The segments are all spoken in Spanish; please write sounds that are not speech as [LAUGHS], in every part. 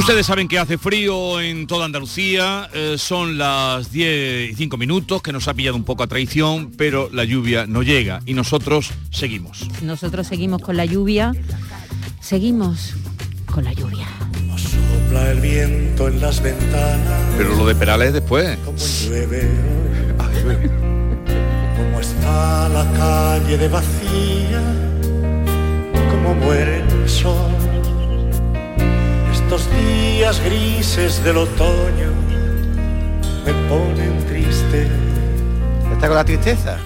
Ustedes saben que hace frío en toda Andalucía, eh, son las 10 y 5 minutos, que nos ha pillado un poco a traición, pero la lluvia no llega y nosotros seguimos. Nosotros seguimos con la lluvia, seguimos con la lluvia. Sopla el viento en las ventanas. Pero lo de Perales después. Como llueve. Como está la calle de vacía. Como muere el sol. Estos días grises del otoño me ponen triste. ¿Está con la tristeza?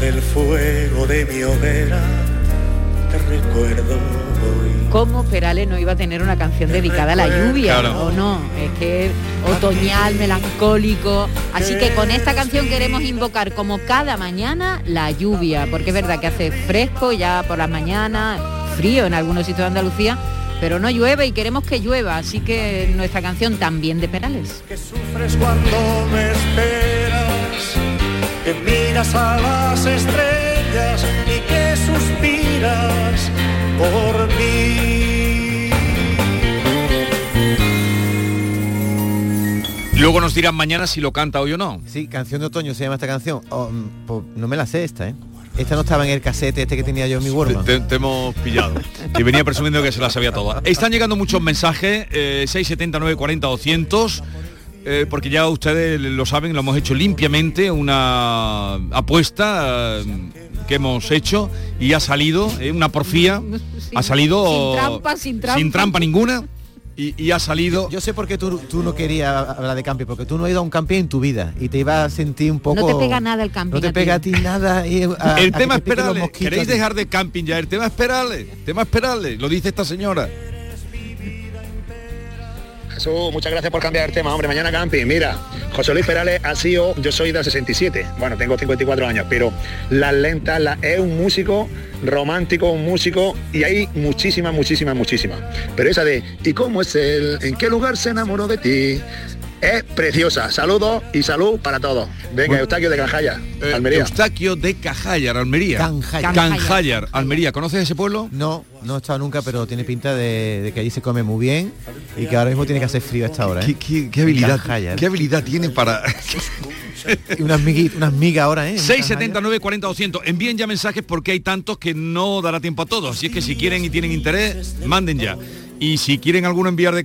Del fuego de mi hoguera te recuerdo hoy. ¿Cómo Perales no iba a tener una canción dedicada a la lluvia? Claro. ¿O no? Es que otoñal, melancólico. Así que con esta canción queremos invocar como cada mañana la lluvia, porque es verdad que hace fresco ya por las mañanas, frío en algunos sitios de Andalucía, pero no llueve y queremos que llueva, así que nuestra canción también de Perales. que sufres cuando me esperas, que miras a las estrellas y que suspiras por mí. Luego nos dirán mañana si lo canta hoy o no. Sí, canción de otoño se llama esta canción. Oh, mm, pues no me la sé esta, ¿eh? Esta no estaba en el casete este que tenía yo en mi Wordman. Te, te hemos pillado. Y venía presumiendo que se la sabía toda. Están llegando muchos mensajes, eh, 679 40 200. eh, porque ya ustedes lo saben, lo hemos hecho limpiamente, una apuesta eh, que hemos hecho y ha salido, eh, una porfía, ha salido sin trampa, sin trampa. sin trampa ninguna y, y ha salido... Yo sé por qué tú, tú no querías hablar de camping, porque tú no has ido a un camping en tu vida y te ibas a sentir un poco... No te pega nada el camping. No te a ti. pega a ti nada. [LAUGHS] y a- a el que tema mosquitos queréis dejar de camping ya, el tema esperarle, tema esperarle, lo dice esta señora. Muchas gracias por cambiar el tema, hombre. Mañana camping. Mira, José Luis Perales ha sido, yo soy del 67, bueno, tengo 54 años, pero las lentas, la- es un músico romántico, un músico, y hay muchísimas, muchísimas, muchísimas. Pero esa de, ¿y cómo es él? ¿En qué lugar se enamoró de ti? Es preciosa. Saludos y salud para todos. Venga, Eustaquio de Canjaya, Eh, Almería. Eustaquio de Cajallar, Almería. Canjallar. Canjallar, Almería. ¿Conoces ese pueblo? No, no he estado nunca, pero tiene pinta de, de que allí se come muy bien y que ahora mismo tiene que hacer frío a esta hora. ¿eh? ¿Qué, qué- qué habilidad, Canjallar. qué habilidad tiene para... [LAUGHS] Y unas miguitas, unas migas ahora, ¿eh? 679 40 200. Envíen ya mensajes porque hay tantos que no dará tiempo a todos. Así es que si quieren y tienen interés, manden ya. Y si quieren alguno enviar de...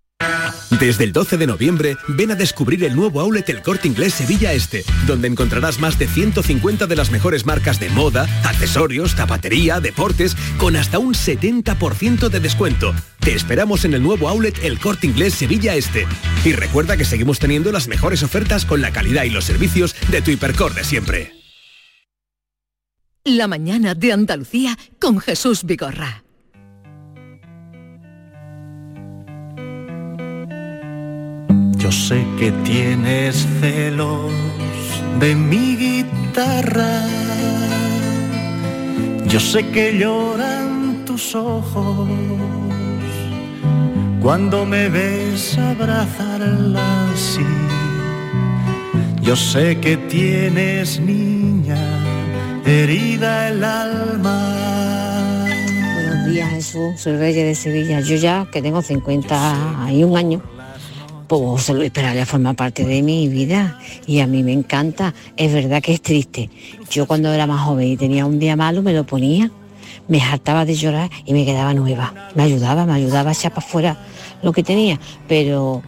Desde el 12 de noviembre, ven a descubrir el nuevo outlet El Corte Inglés Sevilla Este, donde encontrarás más de 150 de las mejores marcas de moda, accesorios, zapatería, deportes, con hasta un 70% de descuento. Te esperamos en el nuevo outlet El Corte Inglés Sevilla Este. Y recuerda que seguimos teniendo las mejores ofertas con la calidad y los servicios de tu hipercor de siempre. La mañana de Andalucía con Jesús Vigorra. Yo sé que tienes celos de mi guitarra. Yo sé que lloran tus ojos cuando me ves abrazarla así. Yo sé que tienes niña herida el alma. Buenos días Jesús, soy Reyes de Sevilla. Yo ya que tengo 51 años, pues Luis Perales forma parte de mi vida y a mí me encanta. Es verdad que es triste. Yo cuando era más joven y tenía un día malo me lo ponía, me hartaba de llorar y me quedaba nueva. Me ayudaba, me ayudaba a echar para afuera lo que tenía, pero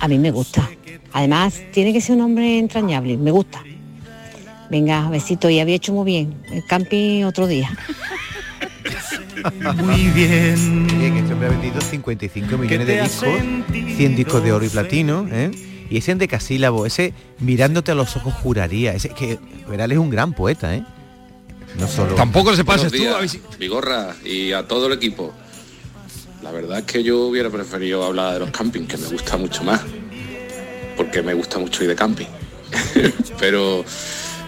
a mí me gusta. Además, tiene que ser un hombre entrañable, me gusta. Venga, besito, y había hecho muy bien. El camping otro día. Muy bien. Bien, este hombre ha vendido 55 millones de discos, 100 discos de oro y platino, ¿eh? Y ese en decasílabo, ese mirándote a los ojos juraría, ese que Verál es un gran poeta, ¿eh? No solo. Tampoco se pases tú. días, a ver si- Vigorra y a todo el equipo. La verdad es que yo hubiera preferido hablar de los campings, que me gusta mucho más. Porque me gusta mucho ir de camping. [LAUGHS] Pero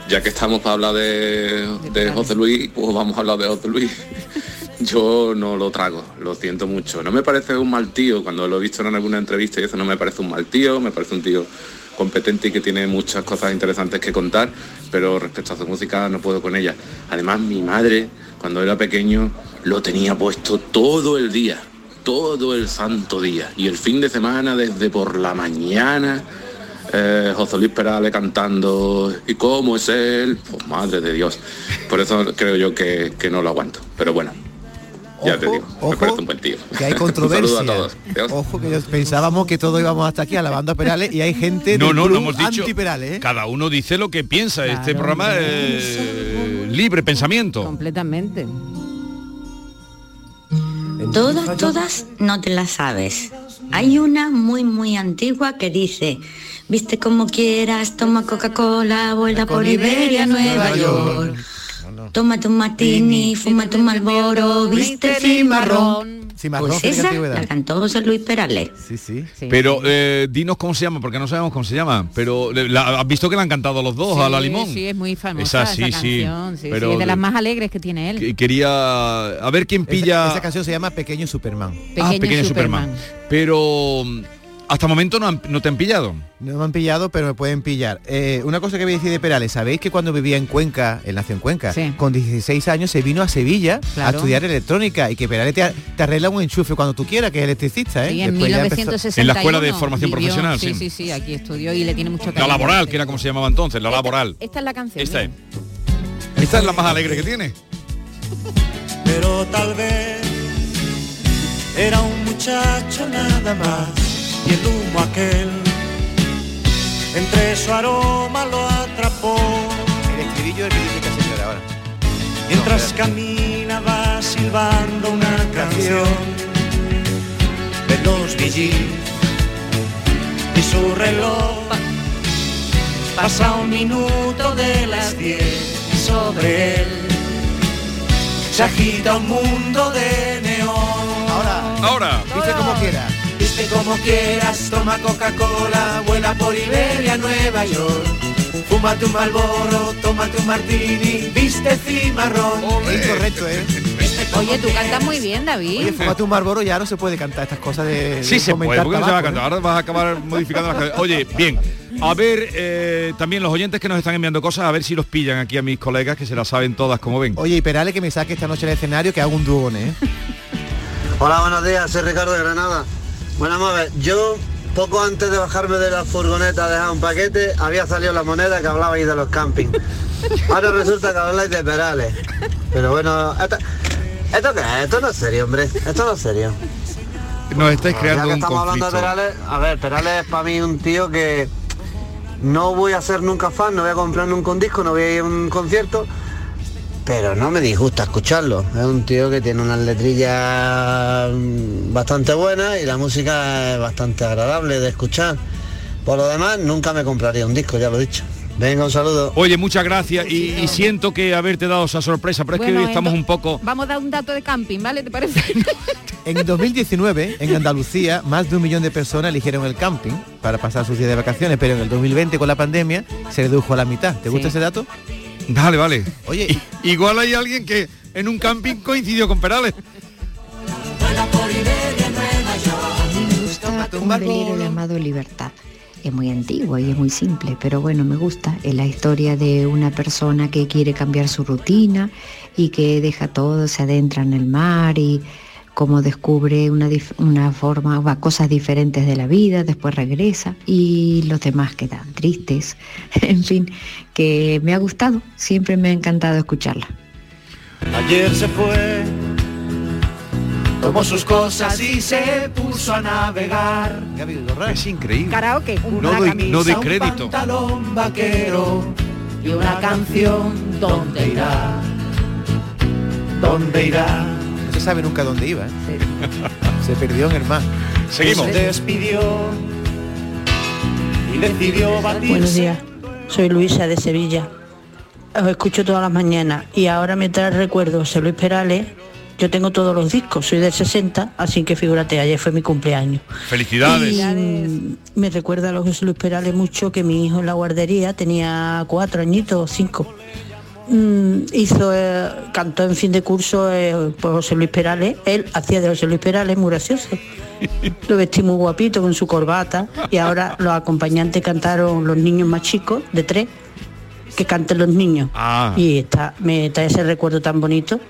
ya que estamos para hablar de, de José Luis, pues vamos a hablar de José Luis. Yo no lo trago, lo siento mucho. No me parece un mal tío, cuando lo he visto en alguna entrevista y eso no me parece un mal tío, me parece un tío competente y que tiene muchas cosas interesantes que contar, pero respecto a su música no puedo con ella. Además, mi madre, cuando era pequeño, lo tenía puesto todo el día, todo el santo día. Y el fin de semana, desde por la mañana, eh, José Luis Perales cantando, ¿y cómo es él? Pues madre de Dios. Por eso creo yo que, que no lo aguanto. Pero bueno, ya te digo, me ojo, parece un buen tío. Que hay controversia. [LAUGHS] a todos. Ojo que pensábamos que todos íbamos hasta aquí alabando a Perales y hay gente No, del no, no hemos dicho. anti-Perales, ¿eh? Cada uno dice lo que piensa. este programa es libre pensamiento. Completamente. Todas, todas no te las sabes. Hay una muy, muy antigua que dice, viste como quieras, toma Coca-Cola, vuela por Iberia, Nueva York. Tómate un martini, fúmate un malboro, viste cimarrón. Cimarrón, Pues esa la cantó José Luis Perales. Sí, sí. Pero eh, dinos cómo se llama, porque no sabemos cómo se llama. Pero la- has visto que le han cantado los dos a la limón. Sí, es muy famosa Esa esa, sí, sí, canción. Sí, sí, pero es de las más alegres que tiene él. Que- Quería a ver quién pilla. Esa, esa canción se llama Pequeño Superman. Ah, pequeño Superman. Pero hasta el momento no, han- no te han pillado. No me han pillado, pero me pueden pillar. Eh, una cosa que voy a decir de Perales, ¿sabéis que cuando vivía en Cuenca, él nació en Cuenca, Sí. con 16 años se vino a Sevilla a estudiar electrónica y que Perales te, te arregla un enchufe cuando tú quieras, que es electricista, ¿eh? Sí, en Después ya empezó- 1961 En la escuela de formación vivió- profesional, sí. sí. Sí, sí, aquí estudió y le tiene mucho La cariño. laboral, que era como se llamaba entonces, la laboral. Esta es la canción. Esta es. Esta es la más alegre que tiene. pero tal vez era un muchacho nada más y el humo aquel. Entre su aroma lo atrapó. El estribillo del que dice que hace llorar ahora. mientras caminaba silbando una canción. De los VG y su reloj pasa un minuto de las 10 sobre él. Se agita un mundo de neón. Ahora, Ahora. Dice como quiera. Como quieras, toma Coca-Cola, vuela por Iberia, Nueva York. Fúmate un Malboro, tómate un martini, viste cimarrón. Es incorrecto, ¿eh? Oye, tú cantas muy bien, David. Oye, fumate un Marlboro ya no se puede cantar estas cosas de, Sí de se puede, no se va a cantar. Ahora vas a acabar modificando las canciones. Oye, bien. A ver, eh, también los oyentes que nos están enviando cosas, a ver si los pillan aquí a mis colegas que se las saben todas como ven. Oye, y Perales que me saque esta noche al escenario que hago un dúo, ¿eh? Hola, buenos días, soy Ricardo de Granada. Bueno, vamos a ver, yo poco antes de bajarme de la furgoneta a dejar un paquete, había salido la moneda que hablabais de los campings. Ahora resulta que habláis de Perales. Pero bueno, esto, ¿esto qué es? Esto no es serio, hombre. Esto no es serio. Nos estáis Ya creando que un estamos hablando de conflicto. Perales, a ver, Perales es para mí un tío que no voy a ser nunca fan, no voy a comprar nunca un disco, no voy a ir a un concierto, pero no me disgusta escucharlo. Es un tío que tiene unas letrillas bastante buenas y la música es bastante agradable de escuchar. Por lo demás, nunca me compraría un disco, ya lo he dicho. Venga, un saludo. Oye, muchas gracias y, y siento que haberte dado esa sorpresa, pero es que Bueno, hoy estamos un poco... Vamos a dar un dato de camping, ¿vale? ¿Te parece? [LAUGHS] En 2019, en Andalucía, más de un millón de personas eligieron el camping para pasar sus días de vacaciones, pero en el 2020 con la pandemia se redujo a la mitad. ¿Te gusta Sí. ese dato? Vale, vale. Oye, Igual hay alguien que en un camping coincidió con Perales. me gusta un velero llamado Libertad. Es muy antiguo y es muy simple, pero bueno, me gusta. Es la historia de una persona que quiere cambiar su rutina y que deja todo, se adentra en el mar y cómo descubre una, una forma, va, cosas diferentes de la vida, después regresa y los demás quedan tristes. [LAUGHS] En fin, que me ha gustado, siempre me ha encantado escucharla. Ayer se fue, tomó sus cosas y se puso a navegar. Es increíble. Karaoke. No doy, no doy un crédito. pantalón vaquero y una canción ¿Dónde irá? ¿Dónde irá? Se sabe nunca dónde iba. ¿eh? Se perdió en el mar. Seguimos. Se despidió y decidió batirse. Buenos días, soy Luisa de Sevilla. Os escucho todas las mañanas y ahora me trae recuerdo José Luis Perales. Yo tengo todos los discos, soy del 60, así que figúrate, ayer fue mi cumpleaños. Felicidades. Y mm, me recuerda a los José Luis Perales mucho que mi hijo en la guardería tenía cuatro añitos, cinco. Mm, hizo, eh, cantó en fin de curso eh, por José Luis Perales. Él hacía de José Luis Perales muy gracioso. [LAUGHS] Lo vestí muy guapito con su corbata y ahora los acompañantes cantaron los niños más chicos, de tres, que canten los niños. Ah. Y está, me trae ese recuerdo tan bonito.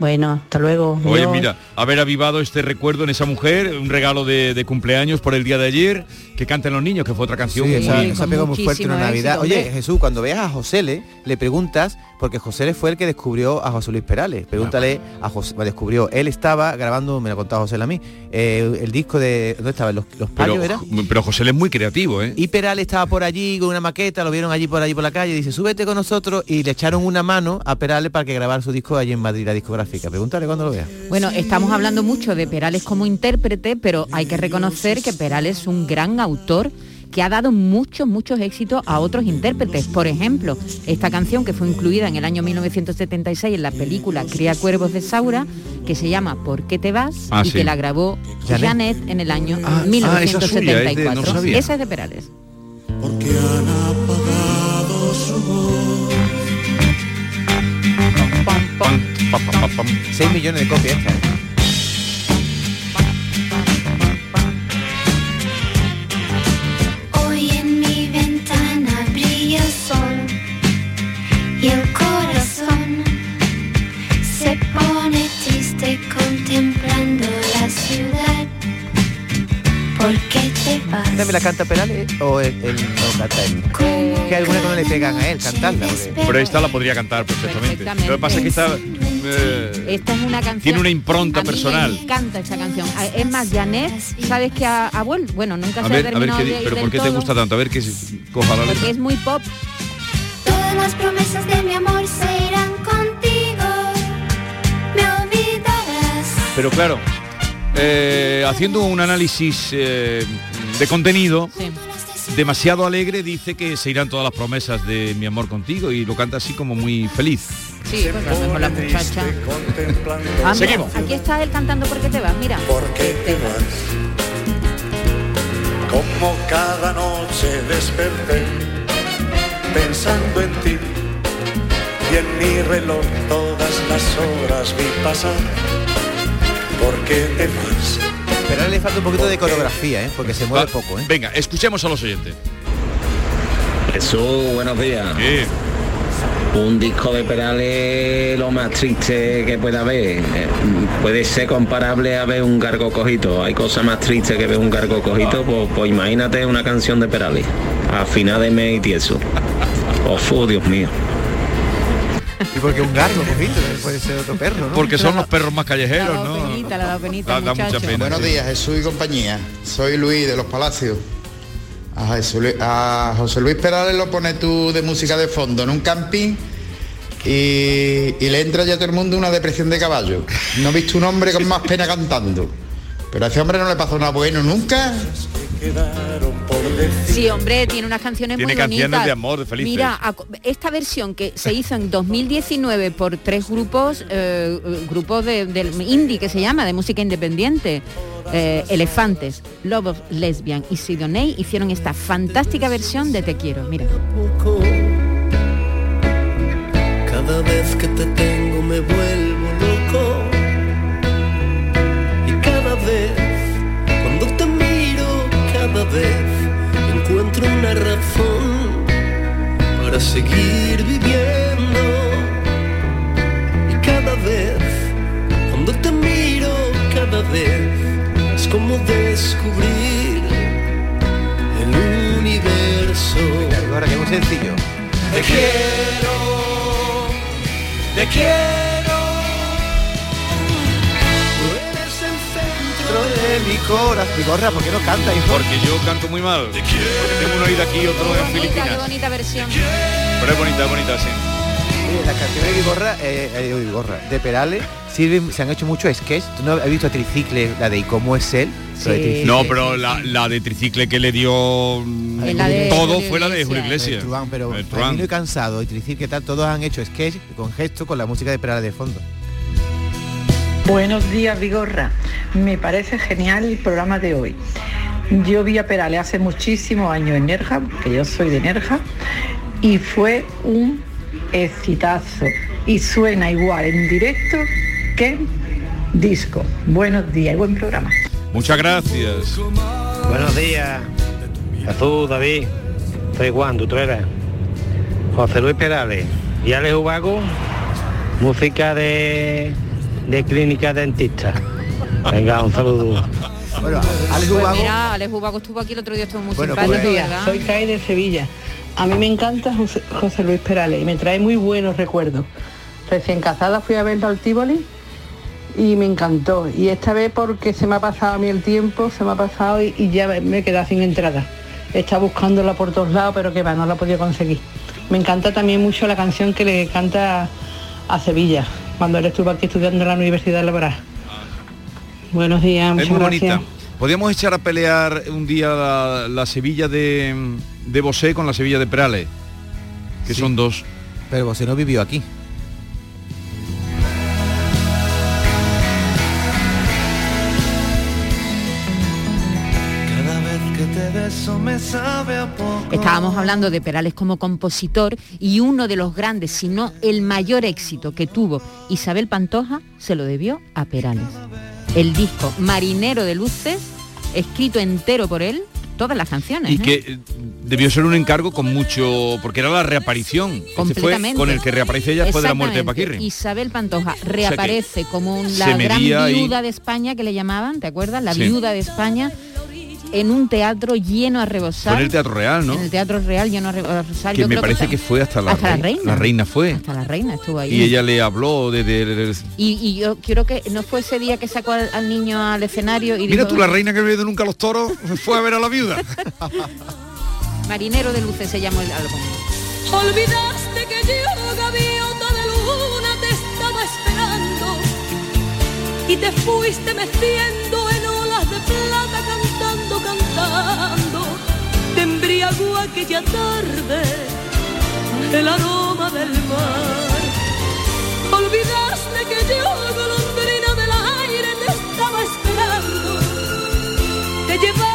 Bueno, hasta luego. Oye, mira, haber avivado este recuerdo en esa mujer, un regalo de, de cumpleaños por el día de ayer, que canten los niños, que fue otra canción Sí, muy- esa, esa pegó muy fuerte en Navidad. éxito, Oye. Jesús, cuando veas a José Le, le preguntas, porque José Le fue el que descubrió a José Luis Perales. Pregúntale a José, descubrió, él estaba grabando, me lo ha contado José Le a mí, eh, el disco de, ¿dónde estaba? Los, los pero, payos, ¿era? pero José Le es muy creativo, ¿eh? Y Perales estaba por allí con una maqueta, lo vieron allí por allí por la calle, dice, súbete con nosotros y le echaron una mano a Perales para que grabara su disco allí en Madrid, la discográfica. Pregúntale cuando lo vea. Bueno, estamos hablando mucho de Perales como intérprete, pero hay que reconocer que Perales es un gran autor que ha dado muchos, muchos éxitos a otros intérpretes. Por ejemplo, esta canción que fue incluida en el año 1976 en la película Cría Cuervos de Saura, que se llama ¿Por qué te vas? Ah, y sí. que la grabó Janet. Janet, en el año Ah, ah, esa es suya, es de- no 1974. sabía. esa es de Perales. Porque han apagado su voz. 6 millones de copias esta, ¿eh? ¿Por qué te vas? ¿Esta me la canta Perales o él, no canta él? Que algunas no le pegan a él cantarla. porque- Pero esta la podría cantar perfectamente. Lo que pasa es que esta eh, Esta es una canción. tiene una impronta a mí personal. Me encanta esa canción. Es más, Janet, ¿sabes que ha, ha vuelto? Bueno, nunca A se ver, ha a ver terminado qué, de pero del ¿por qué te todo, gusta tanto? A ver que se- coja la letra. Porque es muy pop. Todas las promesas de mi amor se irán contigo. Me olvidarás. Pero claro, eh, haciendo un análisis eh, de contenido, demasiado alegre dice que se irán todas las promesas de mi amor contigo y lo canta así como muy feliz. Sí, porque a lo mejor la muchacha. Ah, mira, Seguimos. Aquí está él cantando ¿Por qué te vas? Mira. ¿Por qué te vas? Como cada noche desperté pensando en ti y en mi reloj todas las horas vi pasar. ¿Por qué te vas? Perales le falta un poquito de coreografía, ¿eh? porque se mueve Va, poco. ¿eh? Venga, escuchemos a los oyentes. Jesús, buenos días. Un disco de Perales lo más triste que pueda haber. Eh, Puede ser comparable a ver un gargo cojito. Hay cosas más tristes que ver un gargo cojito. Pues, pues imagínate una canción de Perales. A final de mes y tieso. Oh, fu, Dios mío. Y porque un gargo, cojito, puede ser otro perro, ¿no? Porque son los perros más callejeros, La ¿no? penita, la da penita, Da- da mucha pena. Buenos días, Jesús y compañía. Soy Luis de Los Palacios. A, Jesús Luis- a José Luis Perales lo pones tú de música de fondo en un camping y, y le entra ya a todo el mundo una depresión de caballo. No he visto un hombre con más pena cantando. Pero a ese hombre no le pasó nada bueno nunca. Sí, hombre, tiene unas canciones Tiene muy canciones bonitas. de amor, de felices. Mira, esta versión que se hizo en 2019 por tres grupos, eh, grupos de, del indie que se llama, de música independiente, eh, Elefantes, Lobos, Lesbian y Sidoney hicieron esta fantástica versión de Te Quiero. Mira. Cada vez que te tengo me vez encuentro una razón para seguir viviendo. Y cada vez, cuando te miro, cada vez es como descubrir el universo. Ahora que es sencillo. Te quiero, te quiero. Centro de mi corazón. Vigorra, ¿por qué no canta, hijo? Porque yo canto muy mal. Porque tengo un oído aquí y otro en Bonita, qué Filipinas. bonita versión. Pero es bonita, es bonita, sí. Las canciones de Vigorra, eh, eh, de Vigorra, de Perales, sirven, se han hecho muchos sketches. ¿Tú no has visto a Tricicle, la de ¿Y cómo es él? Tricicle. No, pero la, la de tricicle que le dio mm, de todo fue la de. Julio Iglesias. Truán, pero El Truán. Cansado y Tricicle, tal, todos han hecho sketch con gesto con la música de Perales de fondo. Buenos días, Vigorra. Me parece genial el programa de hoy. Yo vi a Perales hace muchísimos años en Nerja, que yo soy de Nerja, y fue un exitazo. Y suena igual en directo que en disco. Buenos días y buen programa. Muchas gracias. Buenos días, Jesús, David. Soy Juan, tú eres. José Luis Perales y Alex Ubago, música de, de clínica dentista. Venga, un saludo. Bueno, Alex Pues mira, Alex Ubago estuvo aquí el otro día, estuvo muy Buenos simpático, ¿verdad? soy Kai de Sevilla. A mí me encanta José, José Luis Perales y me trae muy buenos recuerdos. Recién casada fui a verlo al Tívoli y me encantó. Y esta vez porque se me ha pasado a mí el tiempo, se me ha pasado y, y ya me he quedado sin entrada. Está buscándola por todos lados, pero que va, no la podido conseguir. Me encanta también mucho la canción que le canta a Sevilla, cuando él estuvo aquí estudiando en la Universidad Laboral. Buenos días, Es muchas muy gracias. bonita. Podríamos echar a pelear un día la, la Sevilla de, de Bosé con la Sevilla de Perales, que son dos. Pero Bosé no vivió aquí. Cada vez que te beso me sabe a poco. Estábamos hablando de Perales como compositor y uno de los grandes, si no el mayor éxito que tuvo Isabel Pantoja, se lo debió a Perales. El disco Marinero de Luces, escrito entero por él, todas las canciones. Y ¿eh? que eh, debió ser un encargo con mucho, porque era la reaparición. Fue con el que reaparece ella después de la muerte de. Paquirri. Isabel Pantoja reaparece como un- la gran viuda de España que le llamaban, ¿te acuerdas? La Sí. viuda de España en un teatro lleno a rebosar. Fue en el Teatro Real, ¿no? En el Teatro Real lleno a re- a rebosar. Que Yo me creo parece hasta- que fue hasta la, hasta la rei- reina. La reina fue. Hasta la reina estuvo ahí. Y ella le habló de... de- de- de- Y, y yo quiero que no fue ese día que sacó al, al niño al escenario y Mira dijo, tú, la reina que no ha ido nunca a los toros [LAUGHS] fue a ver a la viuda. [LAUGHS] Marinero de Luces se llamó el álbum. Olvidaste que yo, gaviota de luna, te estaba esperando y te fuiste meciendo en olas de plata cantando, Te embriagó aquella tarde el aroma del mar. Olvidaste que yo, golondrina del aire, te estaba esperando. Te llevaste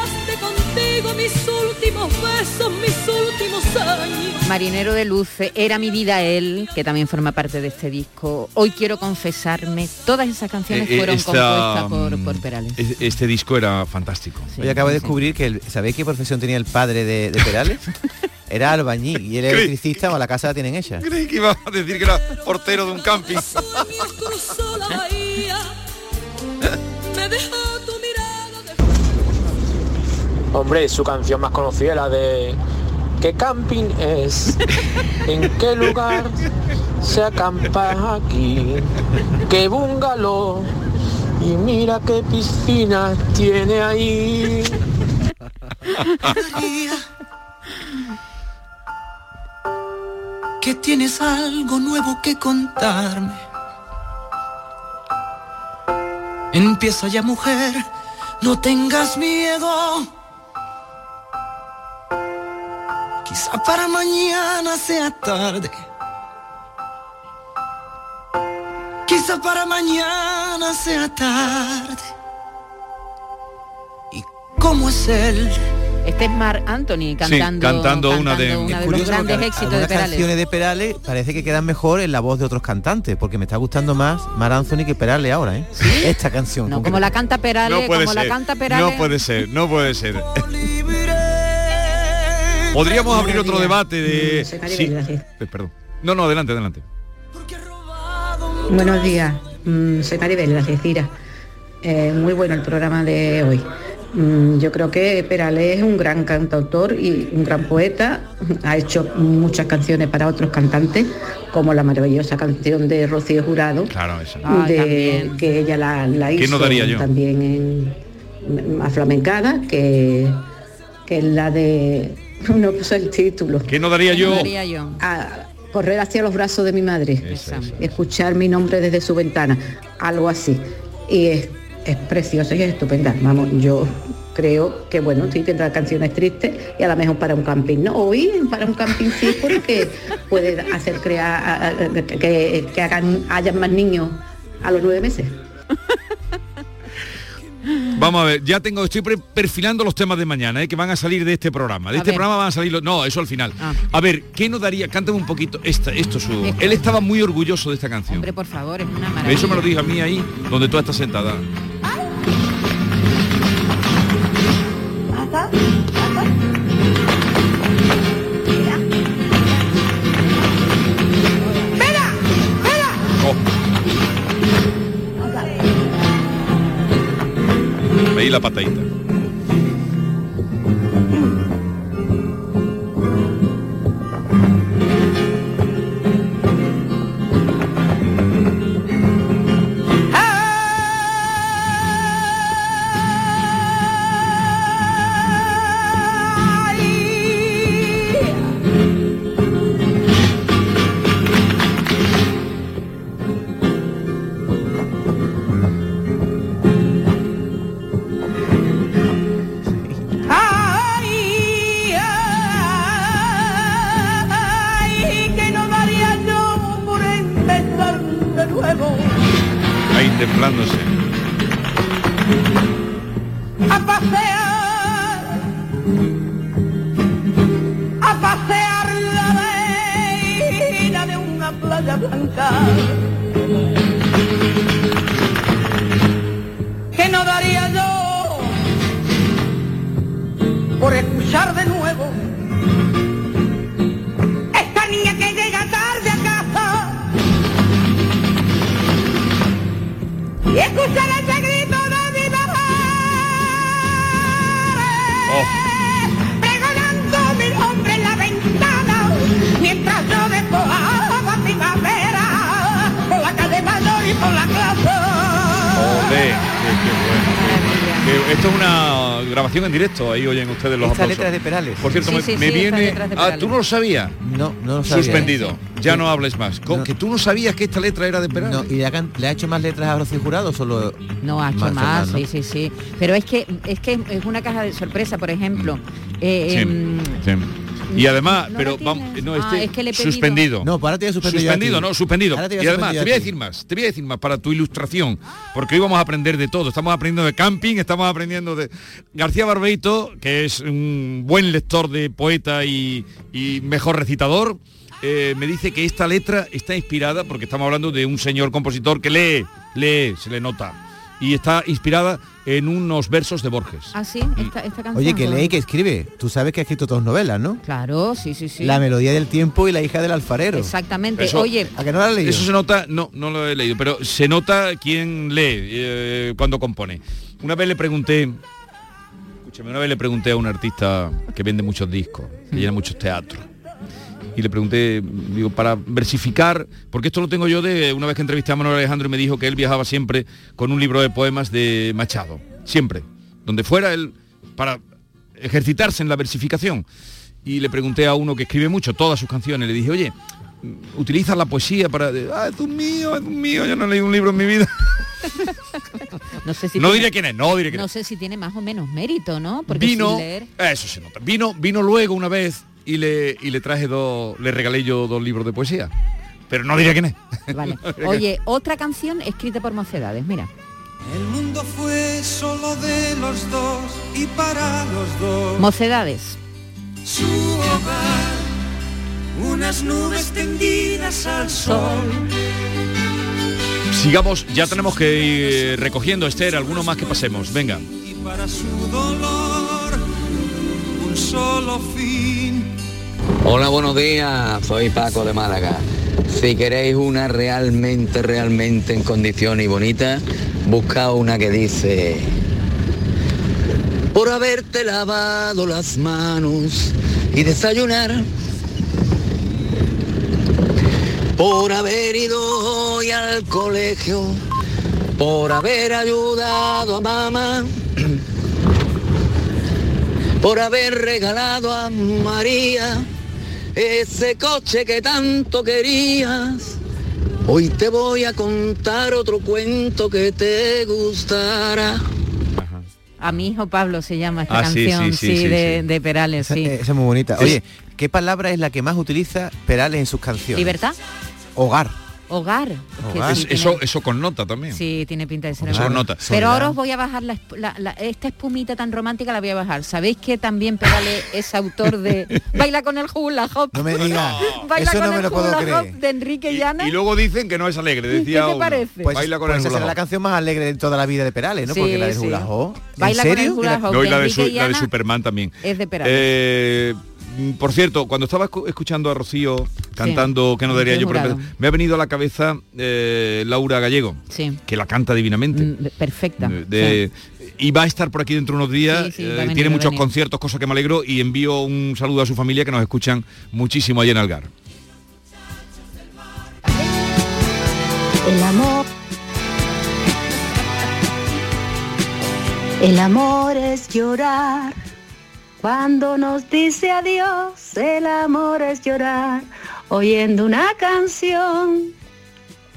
mis últimos besos, mis últimos años. Marinero de Luces, Era mi vida él, que también forma parte de este disco. Hoy quiero confesarme, todas esas canciones Eh, eh, fueron esta, compuestas por, mm, por Perales. es- Este disco era fantástico. Hoy acabo de descubrir que, el- ¿sabéis qué profesión tenía el padre de, de Perales? [LAUGHS] Era albañil y Creí- electricista o la casa la tienen ella. Creí que iba a decir que era portero de un camping. [LAUGHS] Hombre, su canción más conocida es la de ¿Qué camping es? [LAUGHS] ¿En qué lugar se acampa aquí? ¿Qué bungalow? Y mira qué piscina tiene ahí. [LAUGHS] que tienes algo nuevo que contarme. Empieza ya mujer, no tengas miedo. Quizá para mañana sea tarde. Quizá para mañana sea tarde. ¿Y cómo es él? Este es Mar Anthony cantando, cantando una de- uno de los grandes éxitos de Perales. canciones de Perales parece que quedan mejor en la voz de otros cantantes, porque me está gustando más Mar Anthony que Perales ahora, ¿eh? Esta canción. No, como la canta Perales, No puede como la ser. canta Perales. No puede ser, no puede ser. Podríamos abrir otro debate Mm, de... soy Sí. Eh, Perdón. No, no, adelante, adelante. Buenos días, Mm, soy Maribel Algeciras. Eh, muy bueno el programa de hoy. Mm, yo creo que Perales es un gran cantautor y un gran poeta. Ha hecho muchas canciones para otros cantantes, como la maravillosa canción de Rocío Jurado, Claro, eso. de, que ella la, la ¿Qué hizo no daría yo? también en aflamencada, que, que es la de... [LAUGHS] No puse el título. ¿Qué no daría yo? A correr hacia los brazos de mi madre, escuchar mi nombre desde su ventana, algo así. Y es, es preciosa y es estupenda. Vamos, yo creo que bueno, sí tendrá canciones tristes y a lo mejor para un camping no. Hoy para un camping sí porque [LAUGHS] puede hacer crear a- a- que, que hagan hayan más niños a los nueve meses. Vamos a ver, ya tengo, estoy perfilando los temas de mañana, eh, que van a salir de este programa. De A este ver. programa van a salir los. No, eso al final. Ah. A ver, ¿qué nos daría? Cántame un poquito esta, esto su. Él estaba muy orgulloso de esta canción. Hombre, por favor, es una maravilla. Eso me lo dijo a mí ahí, donde tú estás sentada. Ahí la patadita. Por escuchar de nuevo. Esta niña que llega tarde a casa. Y escuchar ese grito de mi mamá pregonando mi nombre en la ventana. Mientras yo despojaba primavera. Por la calle mayor y por la plaza Olé, qué, qué bueno, esto es una grabación en directo, ahí oyen ustedes los Esta aplausos. letra es de Perales. Por cierto, Sí, me, sí, me sí, esta viene... Ah. ¿tú no lo sabías? No, no lo sabía. Suspendido. Ya no hables más. Con que tú no sabías que esta letra era de Perales. No, ¿Y le ha, le ha hecho más letras a Rocío Jurado solo No, ha hecho más, sí, sí, sí. Pero es que es que es una caja de sorpresa, por ejemplo. eh, Sí, em, sí. Y además, no pero vamos, no, Ah, este es que le he suspendido. No, pues ahora te voy a suspender yo a Suspendido, ti. no, suspendido. Ahora te voy Y además, te voy a ti. decir más, te voy a decir más para tu ilustración, porque hoy vamos a aprender de todo. Estamos aprendiendo de camping, estamos aprendiendo de García Barbeito, que es un buen lector de poeta y, y mejor recitador. eh, me dice que esta letra está inspirada, porque estamos hablando de un señor compositor que lee, lee, se le nota, y está inspirada en unos versos de Borges. Ah, sí, esta, esta canción. Oye, que lee y que escribe. Tú sabes que ha escrito dos novelas, ¿no? Claro, sí, sí, sí. La melodía del tiempo y la hija del alfarero. Exactamente. Eso- Oye, ¿A que no la has leído? Eso se nota, no, no lo he leído, pero se nota quién lee eh, cuando compone. Una vez le pregunté, escúchame, una vez le pregunté a un artista que vende muchos discos, que llena muchos teatros. Y le pregunté, digo, para versificar, porque esto lo tengo yo de una vez que entrevisté a Manuel Alejandro y me dijo que él viajaba siempre con un libro de poemas de Machado, siempre, donde fuera él, para ejercitarse en la versificación. Y le pregunté a uno que escribe mucho, todas sus canciones, le dije, oye, utilizas la poesía para... Ah, es un mío, es un mío, yo no leí un libro en mi vida. no sé si No tiene- diré quién es, no diré quién no es. sé si tiene más o menos mérito, ¿no? Porque Vino, leer. eso se nota. Vino, vino luego una vez y le, y le traje dos, le regalé yo dos libros de poesía. Pero no diré quién es. [LAUGHS] Vale. No Oye, otra canción escrita por Mocedades, mira. El mundo fue solo de los dos y para los dos. Mocedades. Su hogar, unas nubes tendidas al sol. Sigamos, ya tenemos que ir recogiendo, Esther, alguno más que pasemos. Venga. Y para su dolor, un solo fin. Hola, buenos días. Soy Paco de Málaga. Si queréis una realmente, realmente en condiciones y bonita, busca una que dice... Por haberte lavado las manos y desayunar. Por haber ido hoy al colegio. Por haber ayudado a mamá. [CLEARS THROAT] Por haber regalado a María ese coche que tanto querías. Hoy te voy a contar otro cuento que te gustará. A mi hijo Pablo se llama esta Ah, canción, sí, sí, sí, sí, de, sí. de Perales, sí. Esa es muy bonita. Oye, ¿qué palabra es la que más utiliza Perales en sus canciones? ¿Libertad? Hogar. Hogar. que Es- sí, eso, tiene- eso con nota también. Sí, tiene pinta de ser Eso hogar. nota. Pero ahora os voy a bajar la, la- la- esta espumita tan romántica la voy a bajar. ¿Sabéis que también Perales [LAUGHS] es autor de Baila con el hula hop? No me digas. [LAUGHS] Baila Eso con no me el lo puedo hula creer. hop de Enrique Llana. Y luego dicen que no es alegre, ¿Qué decía te uno. parece? Pues, Baila con pues el esa hula será la hop. canción más alegre de toda la vida de Perales, ¿no? Sí, Porque la sí. hula hop. ¿En Baila con el hula hop No, y de la de, su- la de Superman también. es de Perales. Eh, por cierto, cuando estaba escu- escuchando a Rocío cantando que no daría yo por empezar, me ha venido a la cabeza eh, Laura Gallego, Sí. que la canta divinamente. Mm, Perfecta. De- Y va a estar por aquí dentro de unos días, Sí, sí, eh, venir, tiene muchos conciertos, cosa que me alegro, y envío un saludo a su familia que nos escuchan muchísimo allí en Algar. El amor. El amor es llorar. Cuando nos dice adiós, el amor es llorar. Oyendo una canción.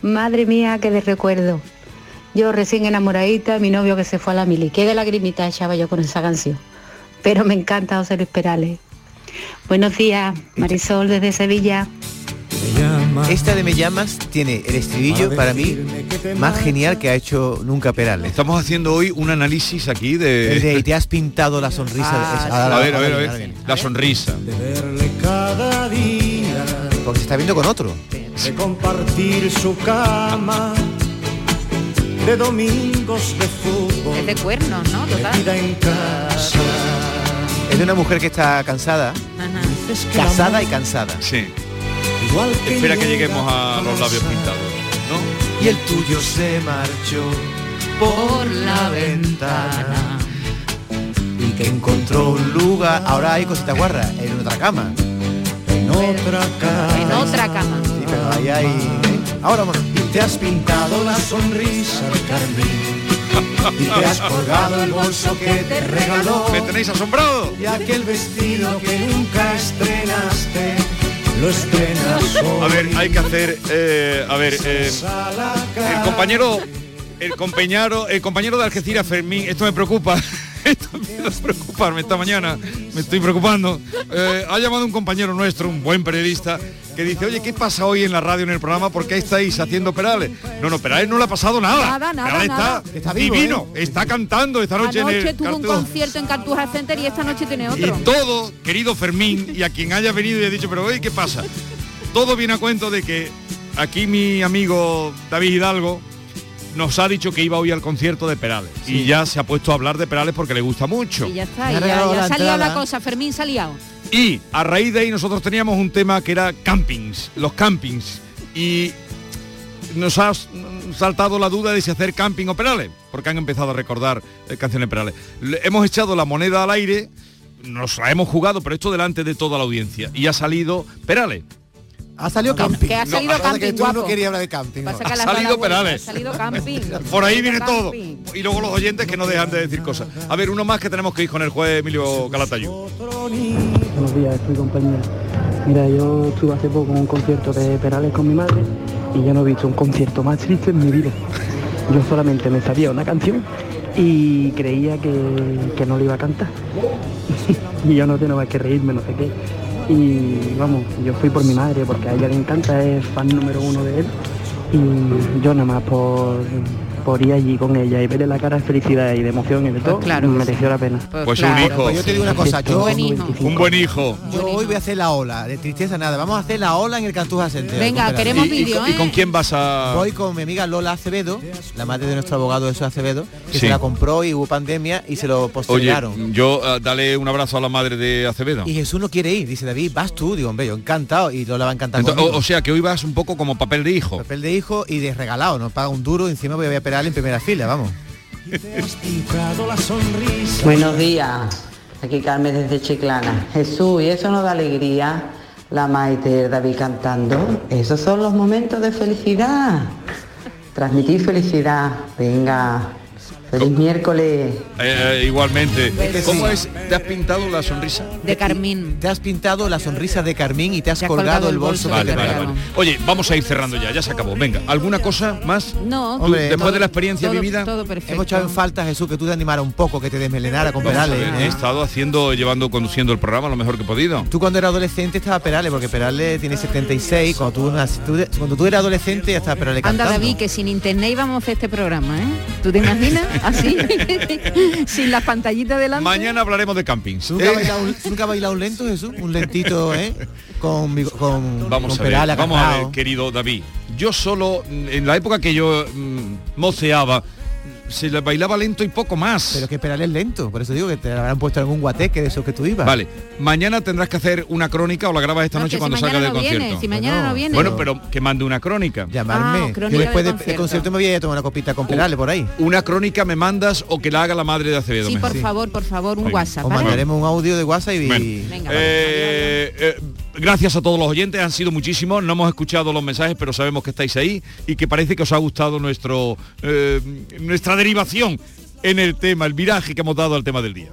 Madre mía, que de recuerdo. Yo recién enamoradita, mi novio que se fue a la mili. Qué de lagrimita echaba yo con esa canción. Pero me encanta José Luis Perales. Buenos días, Marisol desde Sevilla. Esta de Me llamas tiene el estribillo para mí más genial que ha hecho nunca Perales. Estamos haciendo hoy un análisis aquí de... El de, y te has pintado la sonrisa. Ah, ahora- a ver, a ver, a ver. La sonrisa. Cada día. Porque se está viendo con otro. de compartir su cama, de domingos de fútbol, Es de cuernos, ¿no? Total. metida en casa. Es de una mujer que está cansada, Ajá. casada y cansada. Sí. Igual que Espera que lleguemos a los labios pintados. ¿no? Y el tuyo se marchó por la ventana. y que encontró un lugar. Ahora hay cositas guarras en otra cama. en otra casa. En otra cama. Sí, pero ahí hay. ¿eh? Ahora bueno. Y te has pintado la sonrisa de carmín. Y te has colgado el bolso que te regaló. ¿Me tenéis asombrado? Y aquel vestido que nunca estrenaste. A ver, hay que hacer... eh, a ver, eh, el compañero... El compañero, el compañero de Algeciras, Fermín, esto me preocupa. [LAUGHS] A preocuparme esta mañana. Me estoy preocupando. Eh, ha llamado un compañero nuestro, un buen periodista, que dice, oye, ¿qué pasa hoy en la radio en el programa? ¿Por qué estáis haciendo Perales? No, no, Perales no le ha pasado nada. Nada, nada, Perales nada. está, Está vivo, divino, está cantando esta noche, en el tuvo un concierto en Cartuja Center y esta noche tiene Y otro. todo, querido Fermín, y a quien haya venido y ha dicho, pero oye, ¿qué pasa? Todo viene a cuento de que aquí mi amigo David Hidalgo nos ha dicho que iba hoy al concierto de Perales. Y ya se ha puesto a hablar de Perales porque le gusta mucho. Y ya está, ya, ya la ha salido la cosa. Fermín liado. Y a raíz de ahí nosotros teníamos un tema que era campings, los campings. Y nos ha saltado la duda de si hacer camping o Perales, porque han empezado a recordar eh, canciones Perales. Le- hemos echado la moneda al aire, nos la hemos jugado, pero esto delante de toda la audiencia. Y ha salido Perales. Ha salido camping. que ha salido pasa camping, que tú no guapo. querías hablar de camping. ¿no? Ha salido Perales. Ha salido [LAUGHS] camping. Por ahí viene todo. Y luego los oyentes que no dejan de decir cosas. A ver, uno más que tenemos que ir con el juez Emilio Calatayud. Buenos días, estoy compañera. Mira, yo estuve hace poco en un concierto de Perales con mi madre y yo no he visto un concierto más triste en mi vida. Yo solamente me sabía una canción y creía que, que no le iba a cantar. [LAUGHS] y yo no tengo más que reírme, no sé qué. Y vamos, yo fui por mi madre porque a ella le encanta, es fan número uno de él. Y yo nada más por, por ir allí con ella y verle la cara de felicidad y de emoción y de todo, mereció la pena. Pues un hijo. Pues yo te digo una cosa, yo, Un buen hijo. yo hoy voy a hacer la ola, de tristeza nada, vamos a hacer la ola en el Cartuja Center. Venga, queremos ¿Y, y vídeo, con- y ¿eh? con quién vas a...? Voy con mi amiga Lola Acevedo, la madre de nuestro abogado Jesús Acevedo, que Sí. se la compró y hubo pandemia y se lo Oye, postergaron. yo eh, dale un abrazo a la madre de Acevedo. Y Jesús no quiere ir, dice David, vas tú, digo, hombre, yo encantado y Lola va a encantar Ento- conmigo. o, o sea que hoy vas un poco como papel de hijo. Papel de hijo y de regalado, no paga un duro, encima voy a esperar en primera fila, vamos. Buenos días, aquí Carmen desde Chiclana. Jesús, ¿y eso no da alegría? La Maite David cantando. Esos son los momentos de felicidad. Transmitir felicidad. Venga, feliz miércoles. Eh, eh, igualmente. ¿Cómo es? ¿Te has pintado la sonrisa? De Carmín. Te has pintado la sonrisa de Carmín y te has, Te has colgado, colgado el bolso. Vale, vale, vale. Oye, vamos a ir cerrando ya, ya se acabó. Venga, ¿alguna cosa más? No, Hombre, después todo- de la experiencia todo, vivida, todo perfecto. Hemos echado en falta, Jesús, que tú te animara un poco, que te desmelenara con vamos Perales. ver, ¿eh? he estado haciendo, llevando, conduciendo el programa lo mejor que he podido. Tú cuando eras adolescente estaba Perales, porque Perales tiene 76, cuando tú, cuando tú eras adolescente ya estaba Perales Anda cantando. David, que sin internet íbamos a hacer este programa, ¿eh? ¿Tú te imaginas? [LAUGHS] Así, [LAUGHS] [LAUGHS] sin las pantallitas delante. Mañana hablaremos de campings. ¿Tú nunca, ¿eh? bailado un, has bailado un lento, Jesús? Un lentito, ¿eh? Con, con, Vamos con a ver, vamos a ver, querido David. Yo solo, en la época que yo mm, moceaba, se le bailaba lento y poco más. Pero que Perales es lento, por eso digo que te habrán puesto algún guateque de esos que tú ibas. Vale, mañana tendrás que hacer una crónica o la grabas esta No, noche que cuando si salga del no viene, concierto. si mañana no viene. Bueno, pero que mande una crónica. Llamarme. Ah, Yo después del de- del concierto. concierto me voy a ir a tomar una copita con Perales por ahí. Una crónica me mandas o que la haga la madre de Acevedo. Sí, por favor, por favor, un Venga. WhatsApp, ¿vale? mandaremos un audio de WhatsApp y... Bueno. Venga, Eh, eh, gracias a todos los oyentes, han sido muchísimos, no hemos escuchado los mensajes, pero sabemos que estáis ahí y que parece que os ha gustado nuestro eh, nuestra derivación en el tema, el viraje que hemos dado al tema del día.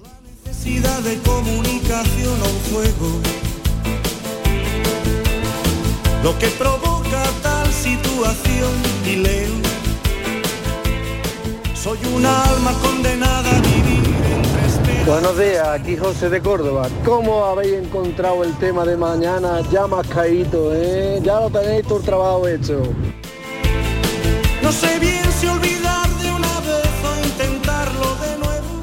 un. Lo que provoca tal situación y leo. Soy una alma condenada a vivir. Buenos días, aquí José de Córdoba. ¿Cómo habéis encontrado el tema de mañana ya más caído, eh? Ya lo tenéis todo el trabajo hecho. No sé bien si olvidar de una vez o intentarlo de nuevo.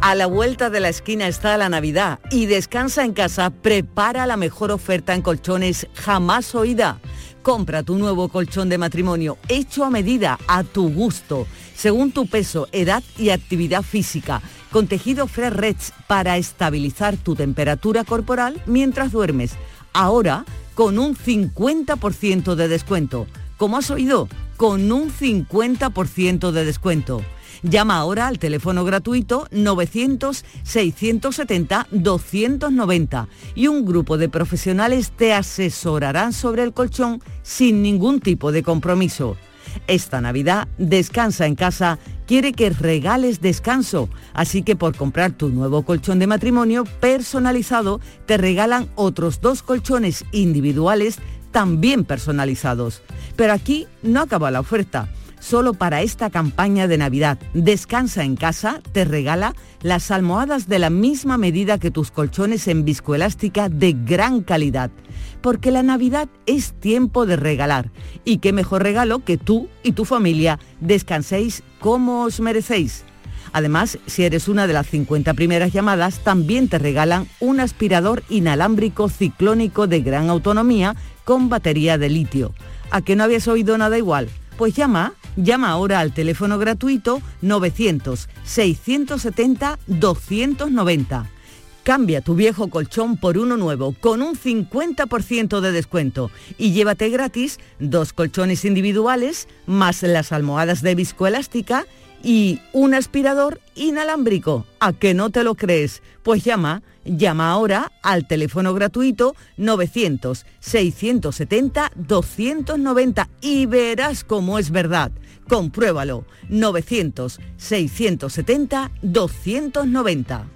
A la vuelta de la esquina está la Navidad y Descansa en casa prepara la mejor oferta en colchones jamás oída. Compra tu nuevo colchón de matrimonio hecho a medida, a tu gusto, según tu peso, edad y actividad física, con tejido Fresh Reds para estabilizar tu temperatura corporal mientras duermes. Ahora con un 50% de descuento. ¿Cómo has oído? Con un 50% de descuento. Llama ahora al teléfono gratuito 900-670-290 y un grupo de profesionales te asesorarán sobre el colchón sin ningún tipo de compromiso. Esta Navidad, Descansa en casa quiere que regales descanso, así que por comprar tu nuevo colchón de matrimonio personalizado, te regalan otros dos colchones individuales también personalizados. Pero aquí no acaba la oferta. Solo para esta campaña de Navidad, Descansa en casa te regala las almohadas de la misma medida que tus colchones en viscoelástica de gran calidad. Porque la Navidad es tiempo de regalar. Y qué mejor regalo que tú y tu familia descanséis como os merecéis. Además, si eres una de las 50 primeras llamadas, también te regalan un aspirador inalámbrico ciclónico de gran autonomía con batería de litio. ¿A que no habías oído nada igual? Pues llama, llama ahora al teléfono gratuito 900-670-290. Cambia tu viejo colchón por uno nuevo con un 50% de descuento y llévate gratis dos colchones individuales más las almohadas de viscoelástica y un aspirador inalámbrico. ¿A que no te lo crees? Pues llama, llama ahora al teléfono gratuito 900-670-290 y verás cómo es verdad. Compruébalo. 900-670-290.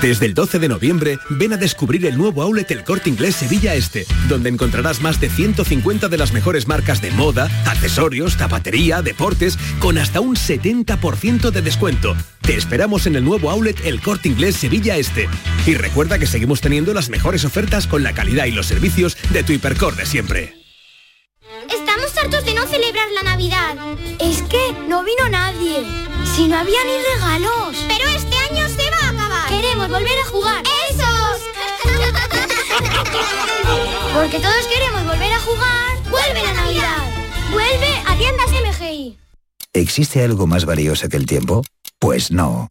Desde el 12 de noviembre, ven a descubrir el nuevo outlet El Corte Inglés Sevilla Este, donde encontrarás más de 150 de las mejores marcas de moda, accesorios, zapatería, deportes, con hasta un 70% de descuento. Te esperamos en el nuevo outlet El Corte Inglés Sevilla Este. Y recuerda que seguimos teniendo las mejores ofertas con la calidad y los servicios de tu hipercor de siempre. Estamos hartos de no celebrar la Navidad. Es que no vino nadie. Si no había ni regalos. Pero este año se. Queremos volver a jugar. ¡Esos! [LAUGHS] Porque todos queremos volver a jugar. ¡Vuelve la Navidad! ¡Vuelve a tiendas MGI! ¿Existe algo más valioso que el tiempo? Pues no.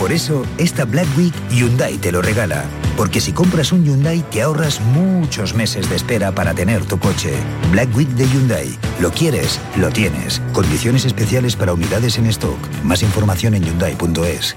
Por eso, esta Black Week Hyundai te lo regala. Porque si compras un Hyundai te ahorras muchos meses de espera para tener tu coche. Black Week de Hyundai. Lo quieres, lo tienes. Condiciones especiales para unidades en stock. Más información en hyundai.es.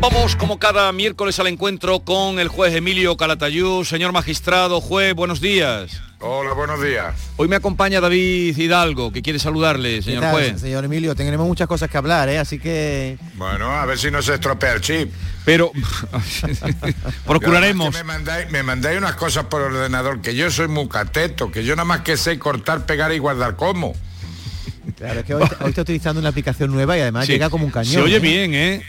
Vamos como cada miércoles al encuentro con el juez Emilio Calatayú. Señor magistrado, juez, buenos días. Hola, buenos días. Hoy me acompaña David Hidalgo, que quiere saludarle, ¿Qué señor tal, juez. Señor Emilio, tenemos muchas cosas que hablar, ¿eh? así que... Bueno, a ver si no se estropea el chip. Pero [LAUGHS] procuraremos. Me mandáis, me mandáis unas cosas por ordenador, que yo soy muy cateto, que yo nada más que sé cortar, pegar y guardar como. Claro, es que hoy, hoy está utilizando una aplicación nueva y además Sí. llega como un cañón. Se oye ¿eh? bien, ¿eh?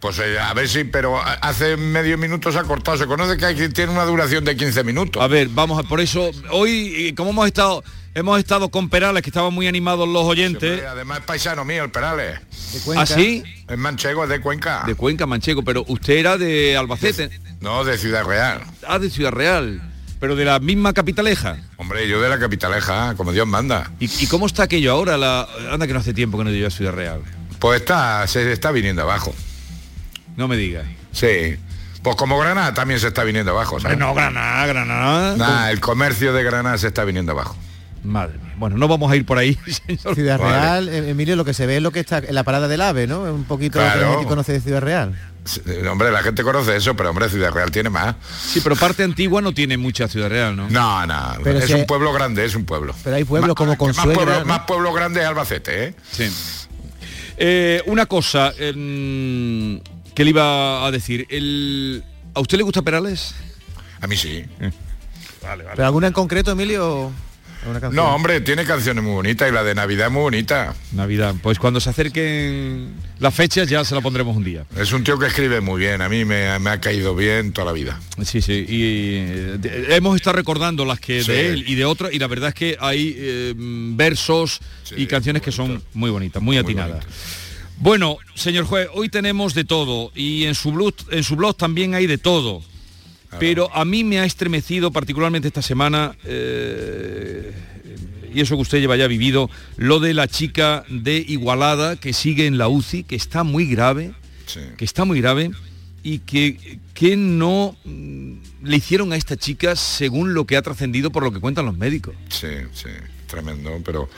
Pues eh, a ver si, pero hace medio minuto se ha cortado. Se conoce que hay- tiene una duración de 15 minutos. A ver, vamos a por eso. Hoy, eh, como hemos estado, hemos estado con Perales, que estaban muy animados los oyentes. Además es paisano mío, el Perales. Cuenca. ¿Ah, sí? Es manchego, es de Cuenca. De Cuenca, Manchego, pero usted era de Albacete. No, de Ciudad Real. Ah, de Ciudad Real. Pero de la misma capitaleja. Hombre, yo de la capitaleja, como Dios manda. ¿Y, y cómo está aquello ahora? La... Anda que no hace tiempo que no yo a Ciudad Real. Pues está, se está viniendo abajo. No me digas. Sí. Pues como Granada también se está viniendo abajo. ¿sabes? No, Granada, Granada. Nah, el comercio de Granada se está viniendo abajo. Madre mía. Bueno, no vamos a ir por ahí, [LAUGHS] señor. Ciudad Vale. Real, eh, Emilio, lo que se ve es lo que está en la parada del AVE, ¿no? Un poquito lo que la Claro. gente conoce de Ciudad Real. Sí, Hombre, la gente conoce eso, pero hombre, Ciudad Real tiene más. Sí, pero parte antigua no tiene mucha Ciudad Real, ¿no? No, no. Pero es si un hay- pueblo grande, es un pueblo. Pero hay pueblos como más Consuegra, pueblo, ¿no? más pueblo grande es Albacete, ¿eh? Sí. Eh, una cosa em, que le iba a decir. El... ¿A usted le gusta Perales? A mí sí. Vale, vale. ¿Pero alguna en concreto, Emilio? No, hombre, tiene canciones muy bonitas y la de Navidad es muy bonita. Navidad. Pues cuando se acerquen las fechas ya se la pondremos un día. Es un tío que escribe muy bien, a mí me, me ha caído bien toda la vida. Sí, sí. Y de- hemos estado recordando las que Sí. de él y de otros y la verdad es que hay eh, versos y canciones que son muy bonitas, muy atinadas. Bueno, señor juez, hoy tenemos de todo y en su blog, en su blog también hay de todo. Pero a mí me ha estremecido particularmente esta semana, eh, y eso que usted lleva ya vivido, lo de la chica de Igualada que sigue en la UCI, que está muy grave, que está muy grave y que, que no mm, le hicieron a esta chica según lo que ha trascendido por lo que cuentan los médicos. Sí, sí, tremendo, pero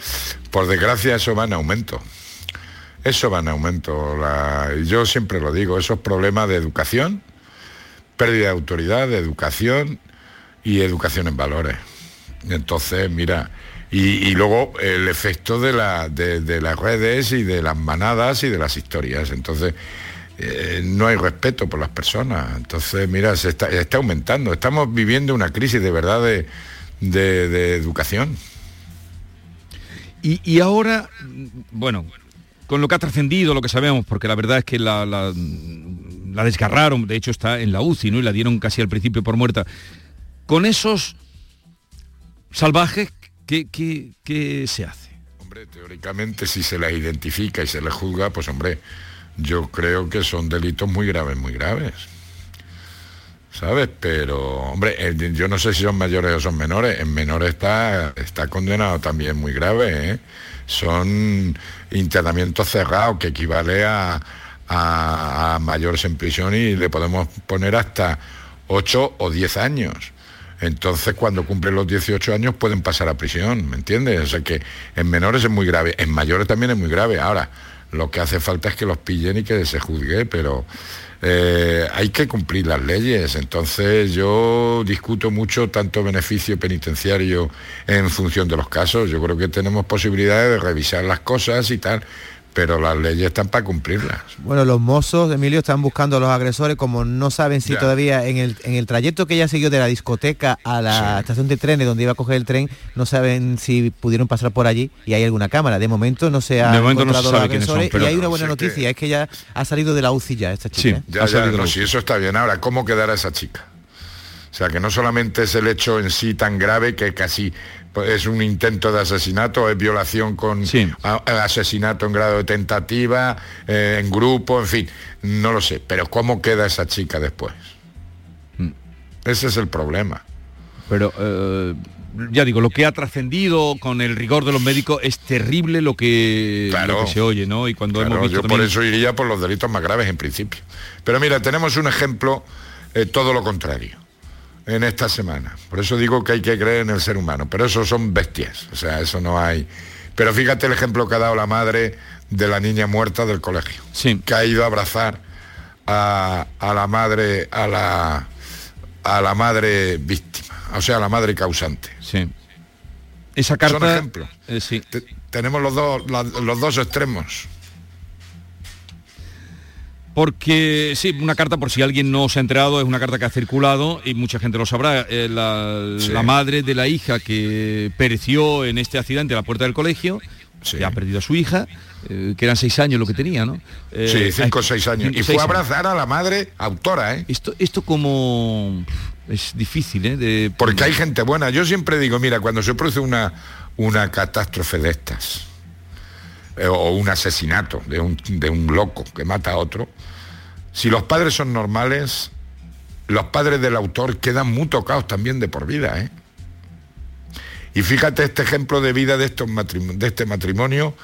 por desgracia eso va en aumento. Eso va en aumento. Yo siempre lo digo, esos problemas de educación, pérdida de autoridad, de educación y educación en valores. Entonces, mira, y, luego el efecto de, la, de, de las redes y de las manadas y de las historias. Entonces, eh, no hay respeto por las personas. Entonces, mira, se está, aumentando. Estamos viviendo una crisis de verdad de, educación. Y, y ahora, bueno, con lo que ha trascendido, lo que sabemos, porque la verdad es que la, desgarraron, de hecho está en la UCI, ¿no? Y la dieron casi al principio por muerta. Con esos salvajes, ¿qué, qué- qué se hace? Teóricamente, si se las identifica y se les juzga, pues hombre, yo creo que son delitos muy graves, muy graves. ¿Sabes? Pero, hombre, yo no sé si son mayores o son menores. En menores está, está condenado también muy grave. ¿eh? Son internamientos cerrados que equivale a, a- mayores en prisión y le podemos poner hasta 8 o 10 años. Entonces, cuando cumplen los 18 años pueden pasar a prisión, ¿me entiendes? O sea que en menores es muy grave, en mayores también es muy grave. Ahora, lo que hace falta es que los pillen y que se juzgue, pero eh, hay que cumplir las leyes. Entonces, yo discuto mucho tanto beneficio penitenciario en función de los casos. Yo creo que tenemos posibilidades de revisar las cosas y tal, pero las leyes están para cumplirlas. Bueno, los mozos, Emilio, están buscando a los agresores, como no saben si Ya. todavía en el, en el trayecto que ella siguió de la discoteca a la estación de trenes donde iba a coger el tren, no saben si pudieron pasar por allí y hay alguna cámara. De momento no se ha De momento no se encontrado los sabe quiénes son, agresores pero- y hay una buena Sí, que- noticia, es que ya ha salido de la UCI ya esta chica. ¿eh? Ya, ya, no, si eso está bien. Ahora, ¿cómo quedará esa chica? O sea, que no solamente es el hecho en sí tan grave que casi es un intento de asesinato, es violación con a- a- asesinato en grado de tentativa, eh, en grupo, en fin, no lo sé. Pero ¿cómo queda esa chica después? Ese es el problema. Pero eh, ya digo, lo que ha trascendido con el rigor de los médicos es terrible lo que, lo que se oye, ¿no? Y cuando Claro, hemos visto yo por eso iría por los delitos más graves en principio. Pero mira, tenemos un ejemplo eh, todo lo contrario en esta semana. Por eso digo que hay que creer en el ser humano. Pero eso son bestias. O sea, eso no hay. Pero fíjate el ejemplo que ha dado la madre de la niña muerta del colegio. Que ha ido a abrazar a, a la madre, a la a la madre víctima, o sea, a la madre causante. Sí. Esa Son carta, ejemplos. eh, sí. Te- tenemos los dos, la- los dos extremos. Porque sí, una carta, por si alguien no se ha enterado, es una carta que ha circulado y mucha gente lo sabrá. eh, la, Sí. la madre de la hija que pereció en este accidente a la puerta del colegio, que ha perdido a su hija, eh, que eran seis años lo que tenía, ¿no? Eh, sí, cinco o seis años. cinco, Y fue a años. abrazar a la madre autora, ¿eh? Esto, esto como es difícil, ¿eh? De, Porque hay gente buena. Yo siempre digo, mira, cuando se produce una, una catástrofe de estas, o un asesinato de un, de un loco que mata a otro, si los padres son normales, los padres del autor quedan muy tocados también de por vida, ¿eh? Y fíjate este ejemplo de vida de, estos de este matrimonio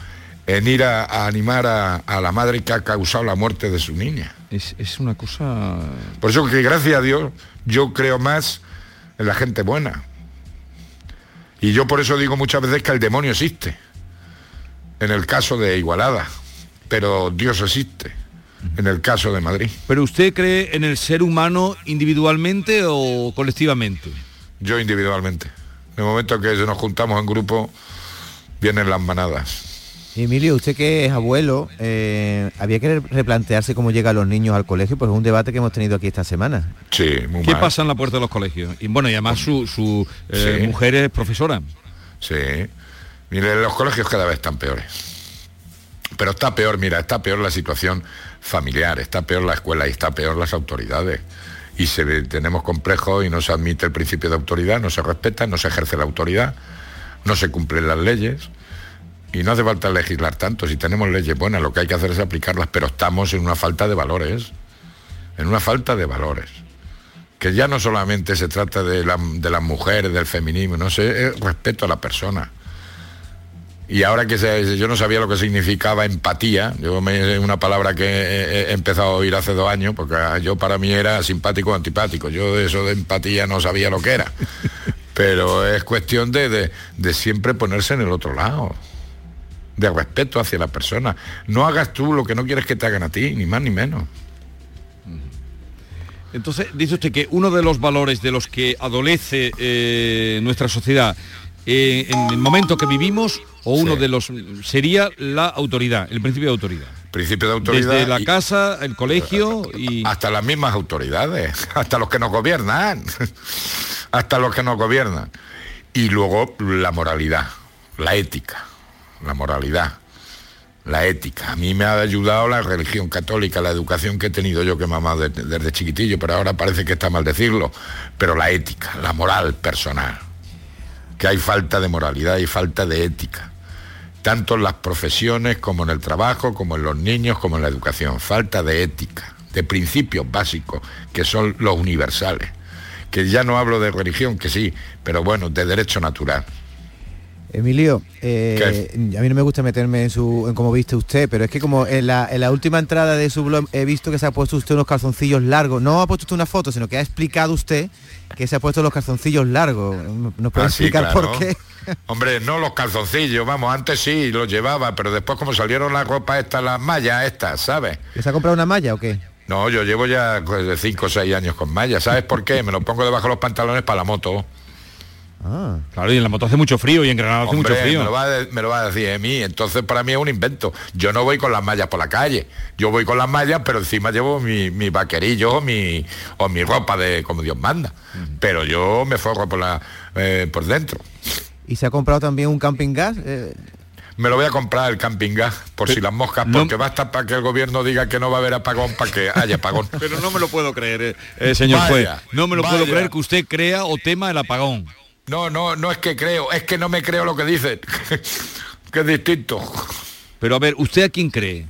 en ir a, a animar a, a la madre que ha causado la muerte de su niña. Es, es una cosa... Por eso que gracias a Dios yo creo más en la gente buena. Y yo por eso digo muchas veces que el demonio existe. En el caso de Igualada. Pero Dios existe. En el caso de Madrid. ¿Pero usted cree en el ser humano individualmente o colectivamente? Yo individualmente. En el momento que nos juntamos en grupo, vienen las manadas. Y Emilio, usted que es abuelo, eh, había que replantearse cómo llegan los niños al colegio, pues es un debate que hemos tenido aquí esta semana. Sí, muy ¿Qué mal. pasa en la puerta de los colegios? Y bueno, y además su, su eh, Sí. mujer es profesora. Sí. Mire, los colegios cada vez están peores. Pero está peor, mira, está peor la situación familiar, está peor la escuela y está peor las autoridades. Y se tenemos complejos y no se admite el principio de autoridad, no se respeta, no se ejerce la autoridad, no se cumplen las leyes. Y no hace falta legislar tanto, si tenemos leyes buenas, lo que hay que hacer es aplicarlas, pero estamos en una falta de valores, en una falta de valores. Que ya no solamente se trata de las mujeres, del feminismo, no sé, es respeto a la persona. Y ahora que se- yo no sabía lo que significaba empatía, yo me, una palabra que he, he empezado a oír hace dos años, porque ah, yo para mí era simpático o antipático, yo de eso de empatía no sabía lo que era. [LAUGHS] Pero es cuestión de, de- de siempre ponerse en el otro lado, de respeto hacia la persona. No hagas tú lo que no quieres que te hagan a ti, ni más ni menos. Entonces, dice usted que uno de los valores de los que adolece eh, nuestra sociedad eh, en el momento que vivimos, o uno de los sería la autoridad, el principio de autoridad. Principio de autoridad. Desde la y- casa, el colegio y. Hasta las mismas autoridades, [LAUGHS] hasta los que nos gobiernan, [LAUGHS] hasta los que nos gobiernan. Y luego la moralidad, la ética, la moralidad, la ética. A mí me ha ayudado la religión católica, la educación que he tenido yo que mamá de- desde chiquitillo, pero ahora parece que está mal decirlo. Pero la ética, la moral personal. Que hay falta de moralidad y falta de ética tanto en las profesiones como en el trabajo, como en los niños, como en la educación. Falta de ética, de principios básicos, que son los universales. Que ya no hablo de religión, que sí, pero bueno, de derecho natural. Emilio, eh, a mí no me gusta meterme en su en cómo viste usted, pero es que como en la, en la última entrada de su blog he visto que se ha puesto usted unos calzoncillos largos. No ha puesto usted una foto, sino que ha explicado usted que se ha puesto los calzoncillos largos. ¿Nos puede Ah, sí, explicar claro. por qué? Hombre, no los calzoncillos, vamos, antes sí los llevaba, pero después como salieron las ropas estas, las mallas estas, ¿sabes? ¿Que ¿Se ha comprado una malla o qué? No, yo llevo ya pues, de 5 o 6 años con mallas, ¿sabes por qué? Me los pongo debajo de los pantalones para la moto. Claro, y en la moto hace mucho frío y en Granada hace Hombre, mucho frío. Me lo, va a, de- me lo va a decir a mí, entonces para mí es un invento. Yo no voy con las mallas por la calle, yo voy con las mallas, pero encima llevo mi, mi vaquerillo o mi, o mi ropa de como Dios manda. Pero yo me forro por, la, eh, por dentro. ¿Y se ha comprado también un camping gas? Eh, Me lo voy a comprar el camping gas, por si las moscas, porque basta para que el gobierno diga que no va a haber apagón para que haya apagón. [LAUGHS] Pero no me lo puedo creer, eh, eh, señor Vaya, juez. No me lo puedo creer que usted crea o tema el apagón. No, no, no es que creo, es que no me creo lo que dicen. [LAUGHS] que es distinto. Pero a ver, ¿usted a quién cree?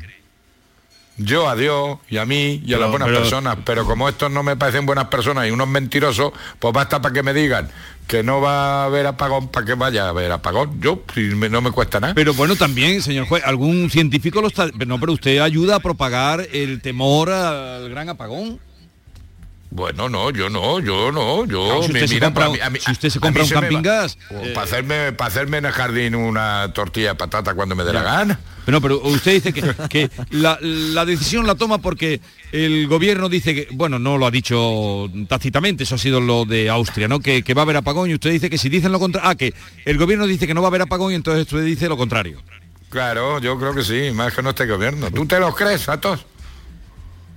Yo a Dios y a mí y a Pero- las buenas pero- personas, pero como estos no me parecen buenas personas y unos mentirosos, pues basta para que me digan que no va a haber apagón para que vaya a haber apagón. Yo, si me- no me cuesta nada. Pero bueno, también, señor juez, algún científico lo está... No, pero usted ayuda a propagar el temor al gran apagón. Bueno, no, yo no, yo no, yo... Claro, si usted me- se mira, compra un- si usted se compra un camping gas, eh, para hacerme, para hacerme en el jardín una tortilla de patata cuando me dé la gana. Pero no, pero usted dice que, que la, la decisión la toma porque el gobierno dice que, bueno, no lo ha dicho tácitamente, eso ha sido lo de Austria, ¿no? Que, que va a haber apagón y usted dice que si dicen lo contrario, ah, que el gobierno dice que no va a haber apagón y entonces usted dice lo contrario. Claro, yo creo que sí, más que no este gobierno. ¿Tú te los crees, Atos?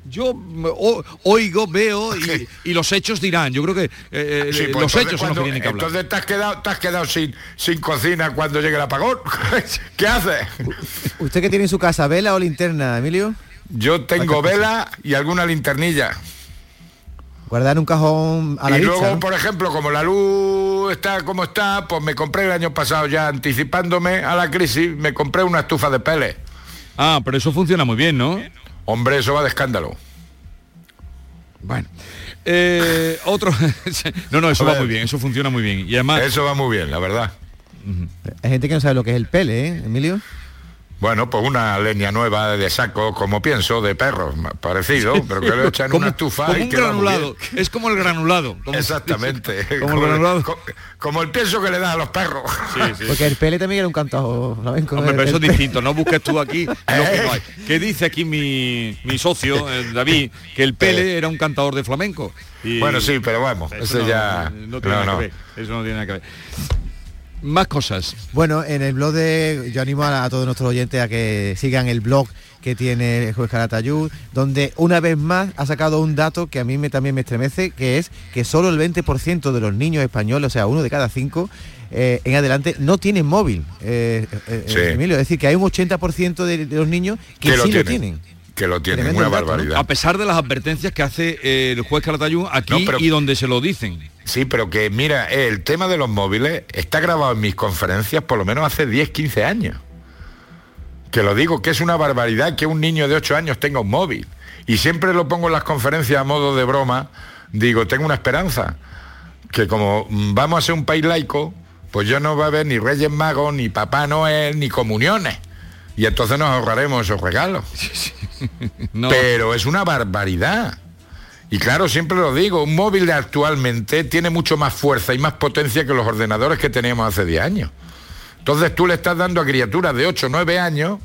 Yo o- oigo, veo y, y los hechos dirán. Yo creo que eh, Sí, eh, pues los hechos son los que cuando- tienen que hablar. Entonces te has quedado, te has quedado sin, sin cocina cuando llegue el apagón. [LAUGHS] ¿Qué haces? ¿Usted qué tiene en su casa, vela o linterna, Emilio? Yo tengo vela y alguna linternilla. Guardar en un cajón a la y vista, luego, ¿no? por ejemplo, como la luz está como está, pues me compré el año pasado ya anticipándome a la crisis, me compré una estufa de pele. Ah, pero eso funciona muy bien, ¿no? Hombre, eso va de escándalo. Bueno. Eh, otro. [LAUGHS] no, no, eso va muy bien, eso funciona muy bien. Y además. Eso va muy bien, la verdad. Hay gente que no sabe lo que es el pele, ¿eh, Emilio? Bueno, pues una leña nueva de saco, como pienso, de perros, parecido, pero que lo echan en [LAUGHS] Como- una estufa como y un granulado. Es como el granulado. como- Exactamente. [LAUGHS] Como el granulado. co- como el pienso que le da a los perros. [LAUGHS] Porque el pele también era un cantado flamenco. Hombre, pero eso es distinto, no busques tú aquí lo que no hay. ¿Qué dice aquí mi, mi socio, eh, David, que el Pele era un cantador de flamenco? Y- Bueno, sí, pero vamos, Eso ese no- ya... No tiene no, nada no. que ver. Eso no tiene nada que ver. Más cosas. Bueno, en el blog de... Yo animo a, a todos nuestros oyentes a que sigan el blog que tiene el juez Caratayud, donde una vez más ha sacado un dato que a mí me, también me estremece, que es que solo el 20% de los niños españoles, o sea, uno de cada cinco, eh, en adelante no tienen móvil, eh, eh, Sí. Emilio. Es decir, que hay un 80% de, de los niños que, sí lo tienen. tienen. Que lo tienen, Tremendo una el dato, ¿no? barbaridad. A pesar de las advertencias que hace eh, el juez Calatayud aquí No, pero- y donde se lo dicen. Sí, pero que mira, el tema de los móviles está grabado en mis conferencias por lo menos hace 10, 15 años. Que lo digo, que es una barbaridad que un niño de 8 años tenga un móvil. Y siempre lo pongo en las conferencias a modo de broma. Digo, tengo una esperanza. Que como mm, vamos a ser un país laico, pues yo no va a haber ni Reyes Magos, ni Papá Noel, ni comuniones. Y entonces nos ahorraremos esos regalos. [LAUGHS] [LAUGHS] Pero es una barbaridad. Y claro, siempre lo digo, un móvil actualmente tiene mucho más fuerza y más potencia que los ordenadores que teníamos hace 10 años. Entonces tú le estás dando a criaturas de 8 o 9 años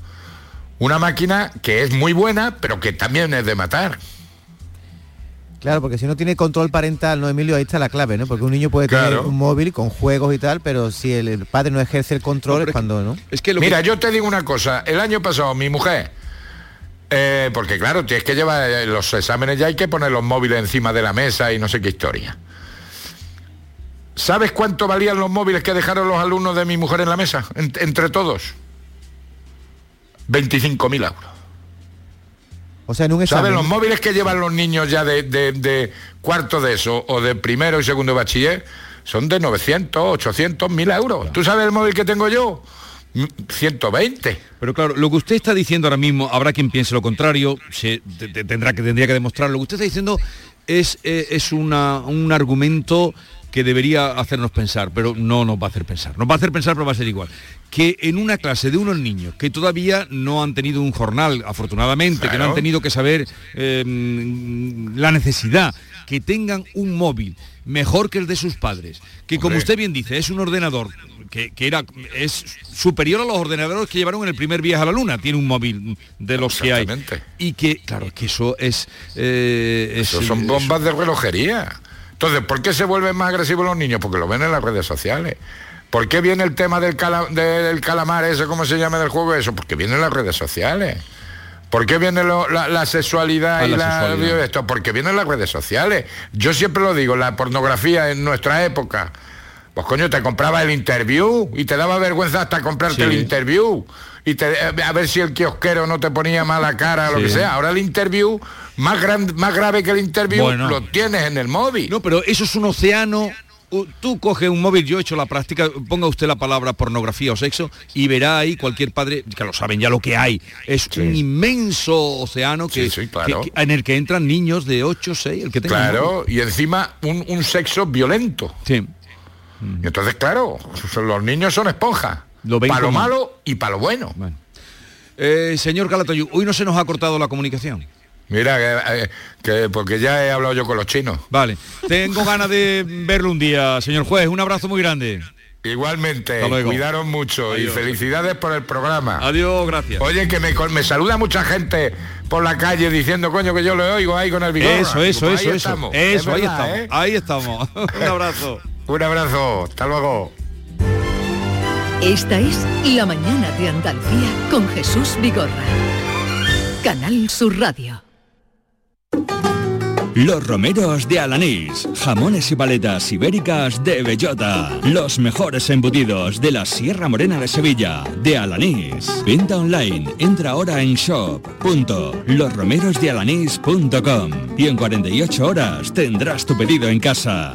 una máquina que es muy buena, pero que también es de matar. Claro, porque si no tiene control parental, ¿no, Emilio? Ahí está la clave, ¿no? Porque un niño puede tener un móvil con juegos y tal, pero si el, el padre no ejerce el control es cuando, ¿no? Es que Mira, yo te digo una cosa, el año pasado mi mujer, eh, porque claro, tienes que llevar eh, los exámenes ya hay que poner los móviles encima de la mesa y no sé qué historia. ¿Sabes cuánto valían los móviles que dejaron los alumnos de mi mujer en la mesa? En- entre todos. 25.000 euros. O sea, en un ¿Sabes examen. los móviles que llevan los niños ya de, de- de cuarto de eso o de primero y segundo de bachiller? Son de 900, 800, 1000 euros. ¿Tú sabes el móvil que tengo yo? Mm, 120. Pero claro, lo que usted está diciendo ahora mismo, habrá quien piense lo contrario, se, te- te- tendrá que tendría que demostrarlo. Lo que usted está diciendo es, eh, es una- un argumento que debería hacernos pensar, pero no nos va a hacer pensar. Nos va a hacer pensar, pero va a ser igual. Que en una clase de unos niños que todavía no han tenido un jornal, afortunadamente, que no han tenido que saber eh, mm, la necesidad, que tengan un móvil mejor que el de sus padres, que como Hombre. usted bien dice, es un ordenador que, que era es superior a los ordenadores que llevaron en el primer viaje a la luna, tiene un móvil de los que hay. Y que, claro, que eso es... eh, es- Eso son bombas de relojería. Entonces, ¿por qué se vuelven más agresivos los niños? Porque lo ven en las redes sociales. ¿Por qué viene el tema del, cala- del calamar ese, cómo se llama del juego eso? Porque viene en las redes sociales. ¿Por qué viene lo- la, la sexualidad Ah, y la la, sexualidad. esto? Porque viene en las redes sociales. Yo siempre lo digo, la pornografía en nuestra época. Pues coño, te compraba el interview y te daba vergüenza hasta comprarte Sí. el interview. Y te- eh, a ver si el kiosquero no te ponía mala cara o lo que sea. Ahora el interview, más, gran, más grave que el interview, Bueno. lo tienes en el móvil. No, pero eso es un océano... Tú coges un móvil, yo he hecho la práctica, ponga usted la palabra pornografía o sexo y verá ahí cualquier padre, que lo saben ya lo que hay. Es un inmenso océano que, Sí, sí, claro. que- que- en el que entran niños de 8, 6, el que tenga Claro, y encima un, un sexo violento. Sí. Y entonces, claro, los niños son esponjas. Lo para lo malo y para lo bueno. Eh, señor Calatayud, hoy no se nos ha cortado la comunicación. Mira, que, eh, que- porque ya he hablado yo con los chinos. Vale, tengo [LAUGHS] ganas de verlo un día, señor juez. Un abrazo muy grande. Igualmente, cuidaron mucho Adiós. y felicidades por el programa. Adiós, gracias. Oye, que me, me saluda mucha gente por la calle diciendo, coño, que yo le oigo ahí con el vigor. Eso, eso, Pues ahí eso, eso. estamos. Eso, Es ahí verdad, estamos. ¿eh? Ahí estamos. [LAUGHS] Un abrazo. Un abrazo, hasta luego. Esta es La Mañana de Andalucía con Jesús Vigorra. Canal Sur Radio. Los romeros de Alanís, jamones y paletas ibéricas de bellota, los mejores embutidos de la Sierra Morena de Sevilla, de Alanís. Venta online, entra ahora en shop.losromerosdealanís.com y en 48 horas tendrás tu pedido en casa.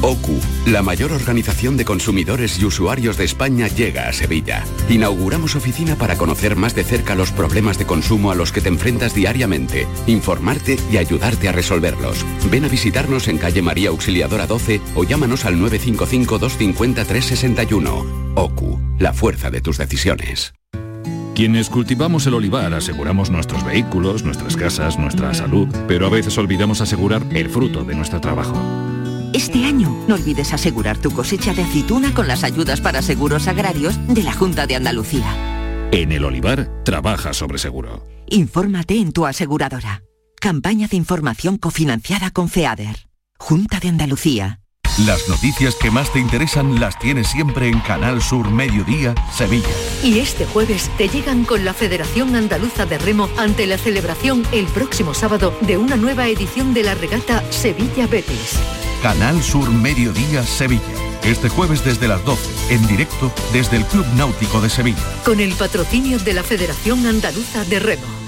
OCU, la mayor organización de consumidores y usuarios de España, llega a Sevilla. Inauguramos oficina para conocer más de cerca los problemas de consumo a los que te enfrentas diariamente, informarte y ayudarte a resolverlos. Ven a visitarnos en calle María Auxiliadora 12 o llámanos al 955 250 361. OCU, la fuerza de tus decisiones. Quienes cultivamos el olivar aseguramos nuestros vehículos, nuestras casas, nuestra salud, pero a veces olvidamos asegurar el fruto de nuestro trabajo. Este año no olvides asegurar tu cosecha de aceituna con las ayudas para seguros agrarios de la Junta de Andalucía. En el olivar, trabaja sobre seguro. Infórmate en tu aseguradora. Campaña de información cofinanciada con FEADER. Junta de Andalucía. Las noticias que más te interesan las tienes siempre en Canal Sur Mediodía, Sevilla. Y este jueves te llegan con la Federación Andaluza de Remo ante la celebración el próximo sábado de una nueva edición de la regata Sevilla Betis. Canal Sur Mediodía, Sevilla. Este jueves desde las 12, en directo desde el Club Náutico de Sevilla. Con el patrocinio de la Federación Andaluza de Remo.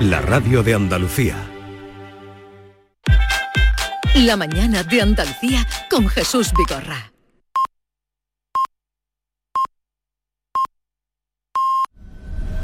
la radio de Andalucía. La mañana de Andalucía con Jesús Vigorra.